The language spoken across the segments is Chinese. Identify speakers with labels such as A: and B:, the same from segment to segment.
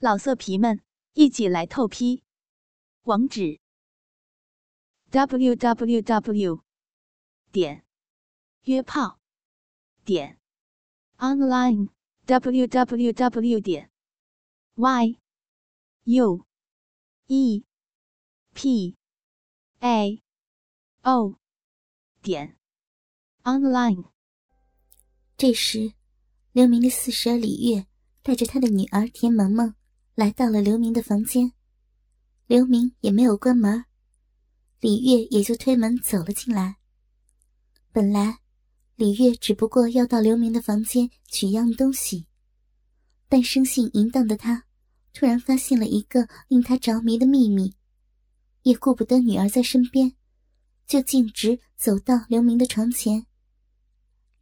A: 老色皮们，一起来透批！网址：w w w 点约炮点 online w w w 点 y u e p a o 点 online。
B: 这时，刘明的四婶李月带着他的女儿田萌萌。来到了刘明的房间，刘明也没有关门，李月也就推门走了进来。本来，李月只不过要到刘明的房间取一样东西，但生性淫荡的他，突然发现了一个令他着迷的秘密，也顾不得女儿在身边，就径直走到刘明的床前。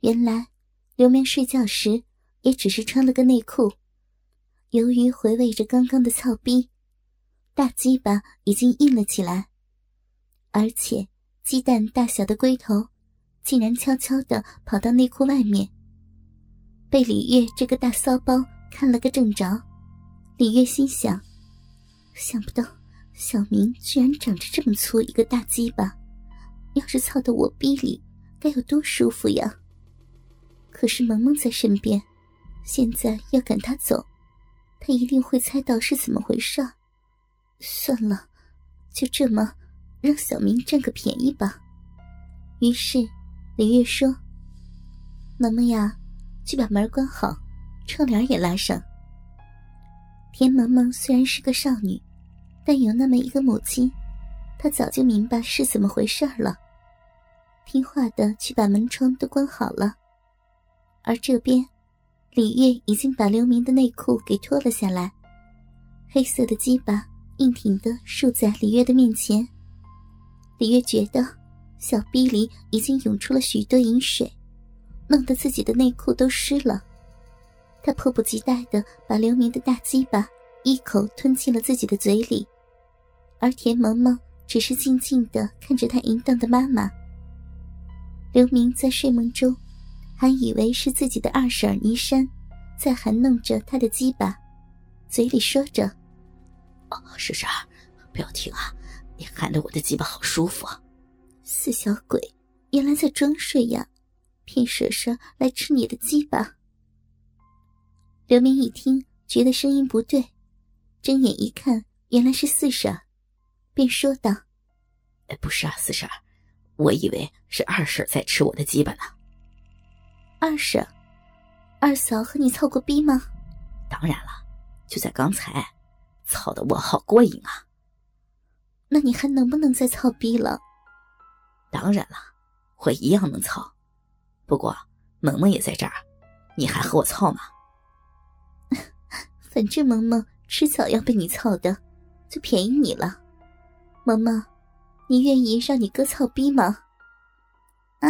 B: 原来，刘明睡觉时也只是穿了个内裤。由于回味着刚刚的操逼，大鸡巴已经硬了起来，而且鸡蛋大小的龟头竟然悄悄地跑到内裤外面，被李月这个大骚包看了个正着。李月心想：想不到小明居然长着这么粗一个大鸡巴，要是操到我逼里，该有多舒服呀！可是萌萌在身边，现在要赶他走。他一定会猜到是怎么回事算了，就这么让小明占个便宜吧。于是李月说：“萌萌呀，去把门关好，窗帘也拉上。”田萌萌虽然是个少女，但有那么一个母亲，她早就明白是怎么回事了，听话的去把门窗都关好了。而这边。李月已经把刘明的内裤给脱了下来，黑色的鸡巴硬挺的竖在李月的面前。李月觉得小逼里已经涌出了许多饮水，弄得自己的内裤都湿了。他迫不及待的把刘明的大鸡巴一口吞进了自己的嘴里，而田萌萌只是静静的看着他淫荡的妈妈。刘明在睡梦中。还以为是自己的二婶倪珊，在含弄着他的鸡巴，嘴里说着：“
C: 哦，婶婶，不要停啊！你含得我的鸡巴好舒服。”
B: 啊死小鬼，原来在装睡呀，骗婶婶来吃你的鸡巴。刘明一听，觉得声音不对，睁眼一看，原来是四婶，便说道：“
C: 哎，不是啊，四婶，我以为是二婶在吃我的鸡巴呢。”
B: 二婶，二嫂和你操过逼吗？
C: 当然了，就在刚才，操的我好过瘾啊！
B: 那你还能不能再操逼了？
C: 当然了，我一样能操。不过萌萌也在这儿，你还和我操吗？
B: 反正萌萌迟早要被你操的，就便宜你了。萌萌，你愿意让你哥操逼吗？
D: 啊？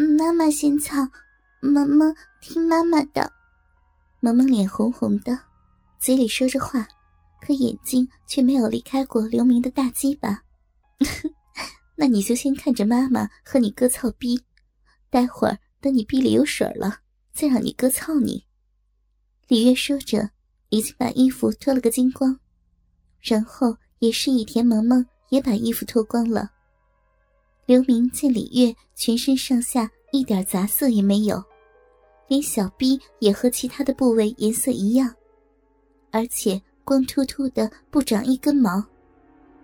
D: 妈妈先操，萌萌听妈妈的。
B: 萌萌脸红红的，嘴里说着话，可眼睛却没有离开过刘明的大鸡巴。那你就先看着妈妈和你哥操逼，待会儿等你逼里有水了，再让你哥操你。李月说着，已经把衣服脱了个精光，然后也示意田萌萌也把衣服脱光了。刘明见李月全身上下一点杂色也没有，连小臂也和其他的部位颜色一样，而且光秃秃的不长一根毛，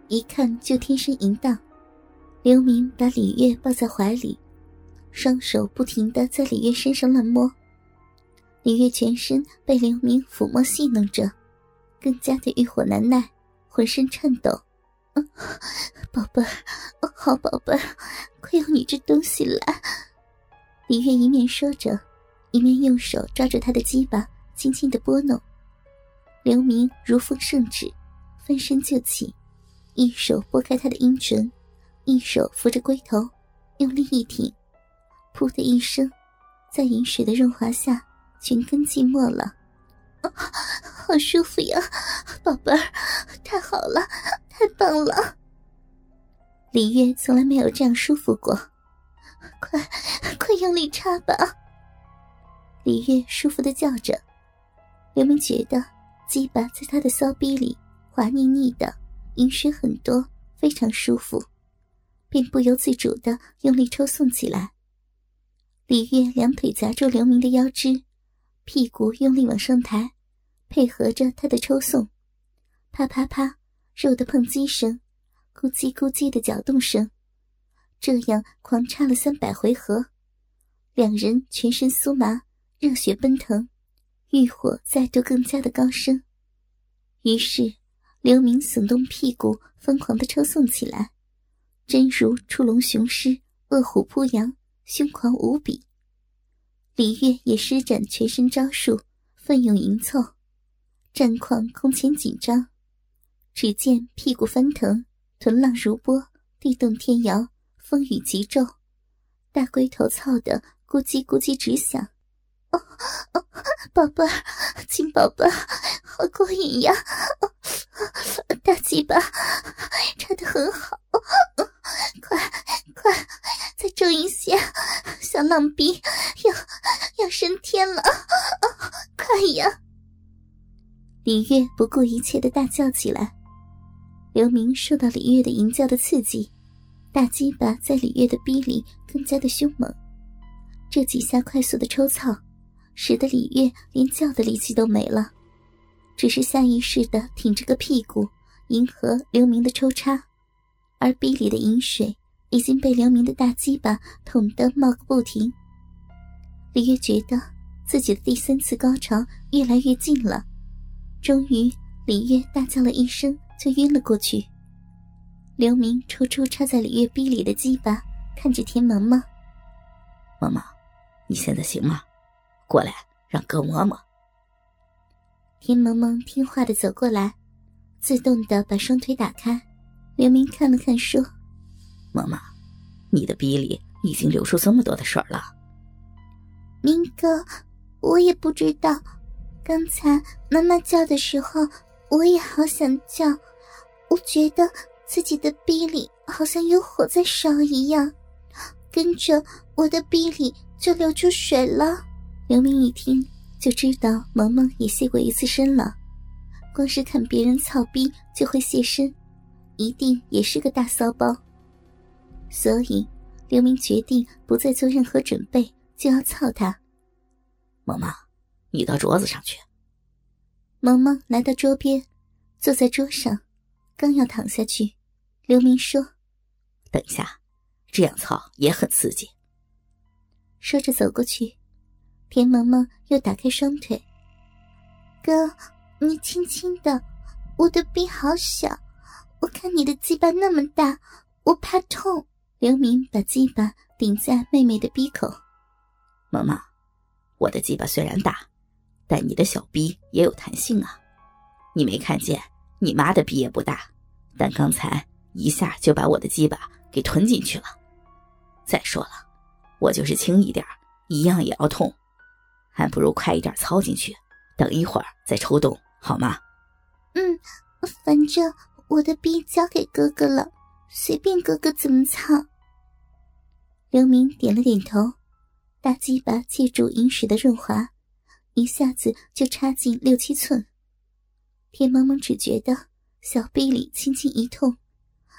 B: 一看就天生淫荡。刘明把李月抱在怀里，双手不停的在李月身上乱摸，李月全身被刘明抚摸戏弄着，更加的欲火难耐，浑身颤抖。宝贝儿，好宝贝儿，快用你这东西来！李月一面说着，一面用手抓着他的鸡巴，轻轻的拨弄。刘明如奉圣旨，翻身就起，一手拨开他的阴唇，一手扶着龟头，用力一挺，噗的一声，在饮水的润滑下，全根浸没了。好舒服呀，宝贝儿，太好了，太棒了！李月从来没有这样舒服过，快快用力插吧！李月舒服的叫着。刘明觉得鸡巴在他的骚逼里滑腻腻的，饮水很多，非常舒服，便不由自主的用力抽送起来。李月两腿夹住刘明的腰肢，屁股用力往上抬，配合着他的抽送，啪啪啪，肉的碰击声，咕叽咕叽的搅动声，这样狂插了三百回合，两人全身酥麻，热血奔腾。欲火再度更加的高升，于是刘明耸动屁股，疯狂的抽送起来，真如出笼雄狮，饿虎扑羊，凶狂无比。李月也施展全身招数，奋勇迎凑，战况空前紧张。只见屁股翻腾，臀浪如波，地动天摇，风雨急骤，大龟头操得咕叽咕叽直响。哦哦，宝贝儿，亲宝贝儿，好过瘾呀！大鸡巴插的很好，快快再重一些，小浪逼要要升天了，快呀！李月不顾一切的大叫起来。刘明受到李月的淫叫的刺激，大鸡巴在李月的逼里更加的凶猛，这几下快速的抽操。使得李月连叫的力气都没了，只是下意识的挺着个屁股迎合刘明的抽插，而逼里的饮水已经被刘明的大鸡巴捅得冒个不停。李月觉得自己的第三次高潮越来越近了，终于李月大叫了一声就晕了过去。刘明抽出插在李月逼里的鸡巴，看着田萌萌：“
C: 萌萌，你现在行吗？”过来，让哥摸摸。
B: 田萌萌听话的走过来，自动的把双腿打开。刘明看了看，说：“
C: 萌萌，你的逼里已经流出这么多的水了。”
D: 明哥，我也不知道。刚才妈妈叫的时候，我也好想叫。我觉得自己的鼻里好像有火在烧一样，跟着我的鼻里就流出水了。
B: 刘明一听就知道萌萌也卸过一次身了，光是看别人操逼就会卸身，一定也是个大骚包。所以刘明决定不再做任何准备，就要操他。
C: 萌萌，你到桌子上去。
B: 萌萌来到桌边，坐在桌上，刚要躺下去，刘明说：“
C: 等一下，这样操也很刺激。”
B: 说着走过去。田萌萌又打开双腿，
D: 哥，你轻轻的，我的臂好小，我看你的鸡巴那么大，我怕痛。
B: 刘明把鸡巴顶在妹妹的鼻口，
C: 萌萌，我的鸡巴虽然大，但你的小逼也有弹性啊。你没看见你妈的逼也不大，但刚才一下就把我的鸡巴给吞进去了。再说了，我就是轻一点，一样也要痛。还不如快一点操进去，等一会儿再抽动，好吗？
D: 嗯，反正我的逼交给哥哥了，随便哥哥怎么操。
B: 刘明点了点头，大鸡巴借助饮水的润滑，一下子就插进六七寸。田萌萌只觉得小臂里轻轻一痛，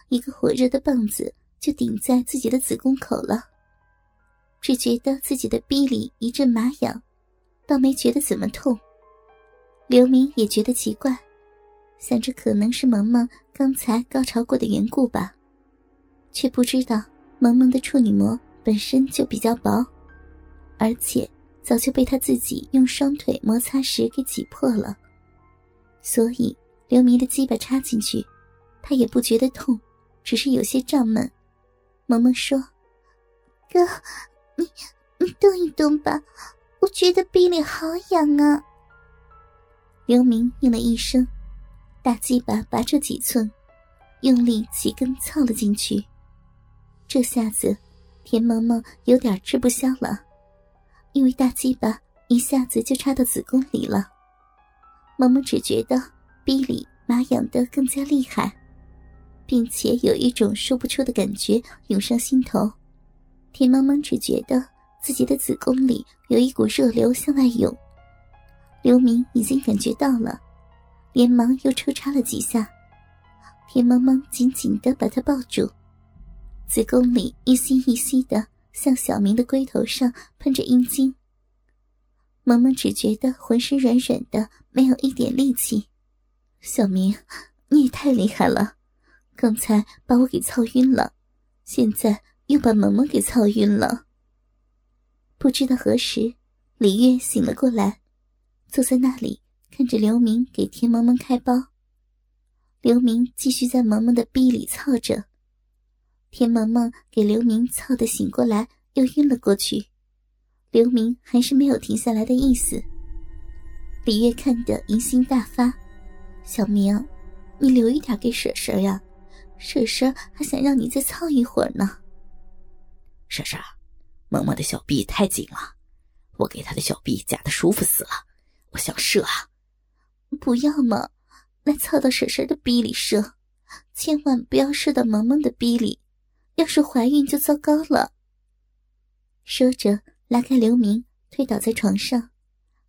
B: 一个火热的棒子就顶在自己的子宫口了，只觉得自己的臂里一阵麻痒。倒没觉得怎么痛，刘明也觉得奇怪，想着可能是萌萌刚才高潮过的缘故吧，却不知道萌萌的处女膜本身就比较薄，而且早就被他自己用双腿摩擦时给挤破了，所以刘明的鸡巴插进去，他也不觉得痛，只是有些胀闷。萌萌说：“
D: 哥，你你动一动吧。”我觉得臂里好痒啊！
B: 刘明应了一声，大鸡巴拔出几寸，用力几根操了进去。这下子，田萌萌有点吃不消了，因为大鸡巴一下子就插到子宫里了。萌萌只觉得臂里麻痒的更加厉害，并且有一种说不出的感觉涌上心头。田萌萌只觉得。自己的子宫里有一股热流向外涌，刘明已经感觉到了，连忙又抽插了几下。田萌萌紧紧的把他抱住，子宫里一吸一吸的向小明的龟头上喷着阴茎。萌萌只觉得浑身软软的，没有一点力气。小明，你也太厉害了，刚才把我给操晕了，现在又把萌萌给操晕了。不知道何时，李月醒了过来，坐在那里看着刘明给田萌萌开包。刘明继续在萌萌的逼里操着，田萌萌给刘明操的醒过来，又晕了过去。刘明还是没有停下来的意思。李月看得淫心大发：“小明，你留一点给婶婶呀，婶婶还想让你再操一会儿呢。”
C: 婶婶，萌萌的小臂太紧了，我给她的小臂夹的舒服死了，我想射啊！
B: 不要嘛。来操到婶婶的逼里射，千万不要射到萌萌的逼里，要是怀孕就糟糕了。说着，拉开刘明，推倒在床上，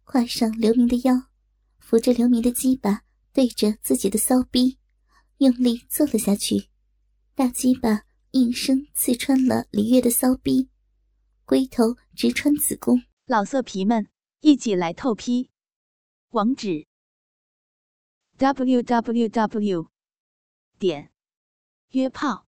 B: 跨上刘明的腰，扶着刘明的鸡巴，对着自己的骚逼，用力坐了下去。大鸡巴应声刺穿了李月的骚逼，龟头直穿子宫。
A: 老色皮们，一起来透批，网址。w w w 点约炮